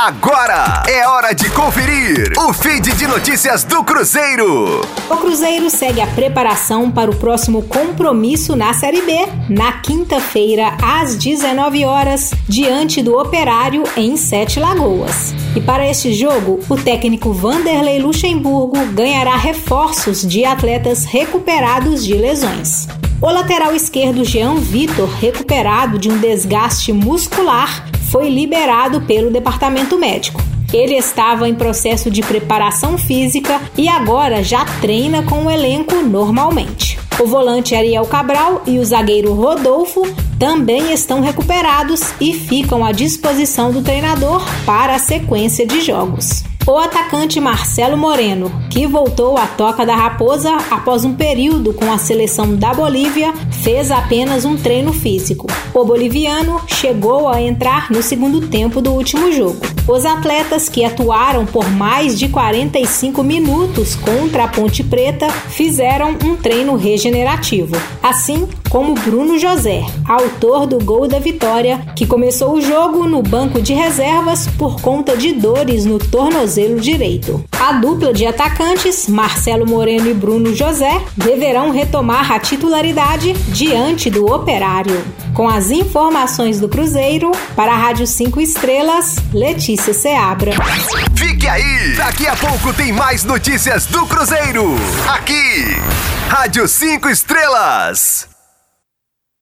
Agora é hora de conferir o feed de notícias do Cruzeiro. O Cruzeiro segue a preparação para o próximo compromisso na Série B, na quinta-feira, às 19 horas, diante do Operário em Sete Lagoas. E para este jogo, o técnico Vanderlei Luxemburgo ganhará reforços de atletas recuperados de lesões. O lateral esquerdo Jean Vitor, recuperado de um desgaste muscular, foi liberado pelo departamento médico. Ele estava em processo de preparação física e agora já treina com o elenco normalmente. O volante Ariel Cabral e o zagueiro Rodolfo também estão recuperados e ficam à disposição do treinador para a sequência de jogos. O atacante Marcelo Moreno, que voltou à Toca da Raposa após um período com a seleção da Bolívia, fez apenas um treino físico. O boliviano chegou a entrar no segundo tempo do último jogo. Os atletas que atuaram por mais de 45 minutos contra a Ponte Preta fizeram um treino regenerativo, assim como Bruno José, autor do gol da vitória, que começou o jogo no banco de reservas por conta de dores no tornozelo direito. A dupla de atacantes, Marcelo Moreno e Bruno José, deverão retomar a titularidade diante do Operário. Com as informações do Cruzeiro, para a Rádio 5 Estrelas, Letícia Seabra. Fique aí! Daqui a pouco tem mais notícias do Cruzeiro. Aqui, Rádio 5 Estrelas.